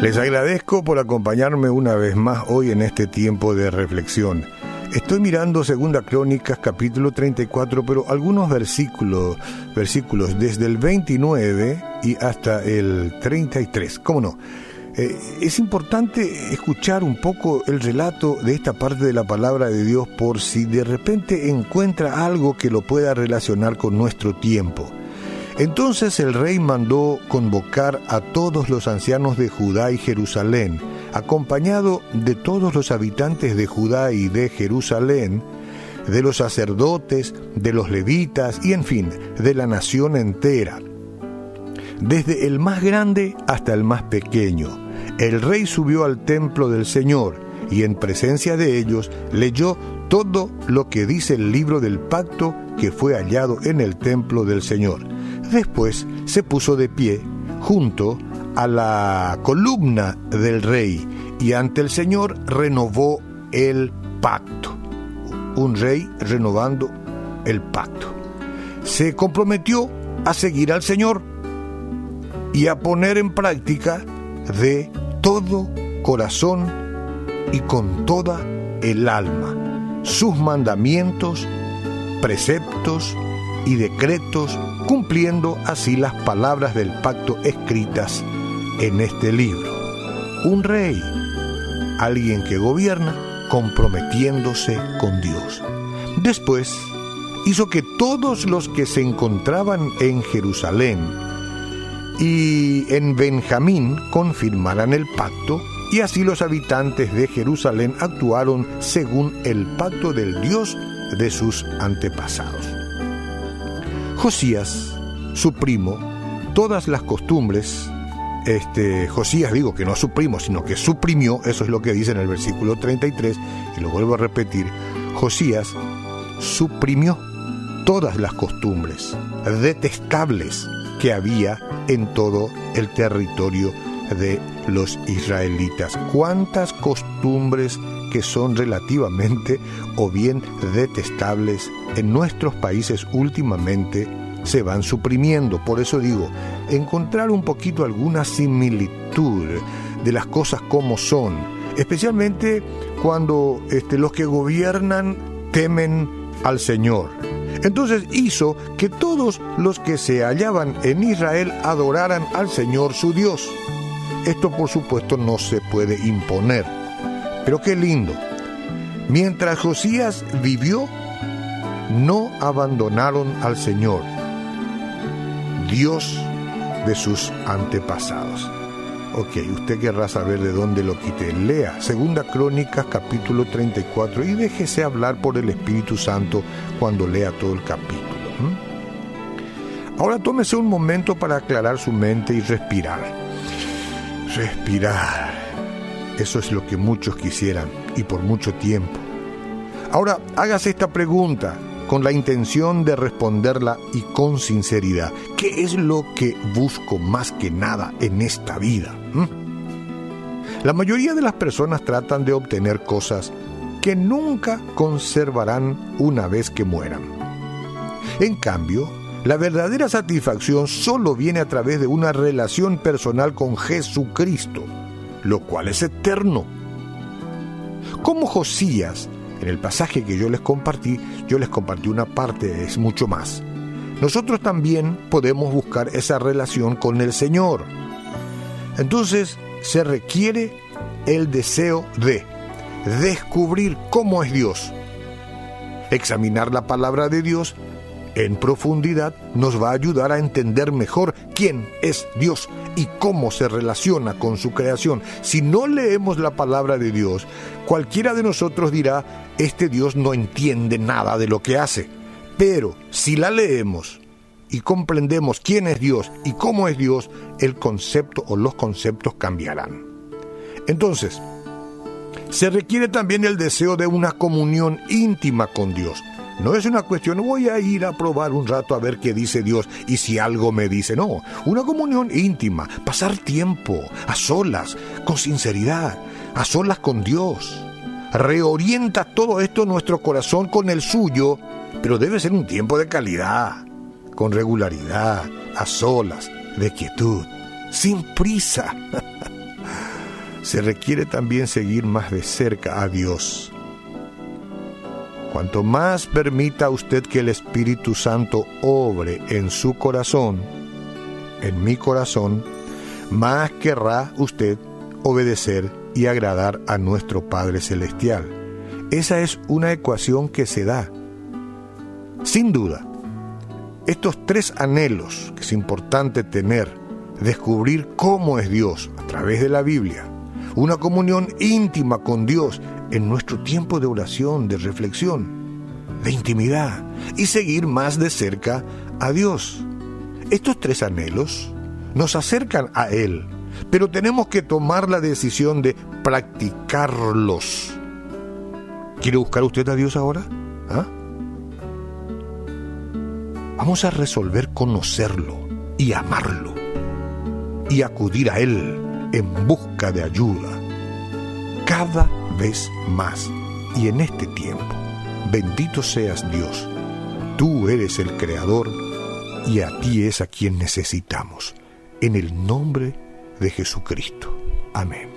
Les agradezco por acompañarme una vez más hoy en este tiempo de reflexión. Estoy mirando Segunda Crónicas capítulo 34, pero algunos versículos, versículos desde el 29 y hasta el 33. ¿Cómo no? Eh, es importante escuchar un poco el relato de esta parte de la palabra de Dios por si de repente encuentra algo que lo pueda relacionar con nuestro tiempo. Entonces el rey mandó convocar a todos los ancianos de Judá y Jerusalén, acompañado de todos los habitantes de Judá y de Jerusalén, de los sacerdotes, de los levitas y en fin, de la nación entera, desde el más grande hasta el más pequeño. El rey subió al templo del Señor y en presencia de ellos leyó todo lo que dice el libro del pacto que fue hallado en el templo del Señor Después se puso de pie junto a la columna del rey y ante el Señor renovó el pacto. Un rey renovando el pacto. Se comprometió a seguir al Señor y a poner en práctica de todo corazón y con toda el alma sus mandamientos, preceptos y decretos cumpliendo así las palabras del pacto escritas en este libro. Un rey, alguien que gobierna comprometiéndose con Dios. Después hizo que todos los que se encontraban en Jerusalén y en Benjamín confirmaran el pacto y así los habitantes de Jerusalén actuaron según el pacto del Dios de sus antepasados. Josías, su primo, todas las costumbres, este, Josías digo que no su primo, sino que suprimió, eso es lo que dice en el versículo 33, y lo vuelvo a repetir, Josías suprimió todas las costumbres detestables que había en todo el territorio de los israelitas. ¿Cuántas costumbres que son relativamente o bien detestables en nuestros países últimamente se van suprimiendo. Por eso digo, encontrar un poquito alguna similitud de las cosas como son, especialmente cuando este, los que gobiernan temen al Señor. Entonces hizo que todos los que se hallaban en Israel adoraran al Señor su Dios. Esto por supuesto no se puede imponer. Pero qué lindo. Mientras Josías vivió, no abandonaron al Señor, Dios de sus antepasados. Ok, usted querrá saber de dónde lo quité. Lea Segunda Crónicas capítulo 34 y déjese hablar por el Espíritu Santo cuando lea todo el capítulo. Ahora tómese un momento para aclarar su mente y respirar. Respirar. Eso es lo que muchos quisieran y por mucho tiempo. Ahora hágase esta pregunta con la intención de responderla y con sinceridad. ¿Qué es lo que busco más que nada en esta vida? ¿Mm? La mayoría de las personas tratan de obtener cosas que nunca conservarán una vez que mueran. En cambio, la verdadera satisfacción solo viene a través de una relación personal con Jesucristo, lo cual es eterno. Como Josías en el pasaje que yo les compartí, yo les compartí una parte, es mucho más. Nosotros también podemos buscar esa relación con el Señor. Entonces se requiere el deseo de descubrir cómo es Dios, examinar la palabra de Dios en profundidad nos va a ayudar a entender mejor quién es Dios y cómo se relaciona con su creación. Si no leemos la palabra de Dios, cualquiera de nosotros dirá, este Dios no entiende nada de lo que hace. Pero si la leemos y comprendemos quién es Dios y cómo es Dios, el concepto o los conceptos cambiarán. Entonces, se requiere también el deseo de una comunión íntima con Dios. No es una cuestión, voy a ir a probar un rato a ver qué dice Dios y si algo me dice. No, una comunión íntima, pasar tiempo a solas, con sinceridad, a solas con Dios. Reorienta todo esto nuestro corazón con el suyo, pero debe ser un tiempo de calidad, con regularidad, a solas, de quietud, sin prisa. se requiere también seguir más de cerca a Dios. Cuanto más permita usted que el Espíritu Santo obre en su corazón, en mi corazón, más querrá usted obedecer y agradar a nuestro Padre Celestial. Esa es una ecuación que se da. Sin duda, estos tres anhelos que es importante tener, descubrir cómo es Dios a través de la Biblia, una comunión íntima con Dios en nuestro tiempo de oración, de reflexión, de intimidad y seguir más de cerca a Dios. Estos tres anhelos nos acercan a Él, pero tenemos que tomar la decisión de practicarlos. ¿Quiere buscar usted a Dios ahora? ¿Ah? Vamos a resolver conocerlo y amarlo y acudir a Él en busca de ayuda cada vez más. Y en este tiempo, bendito seas Dios, tú eres el Creador y a ti es a quien necesitamos. En el nombre de Jesucristo. Amén.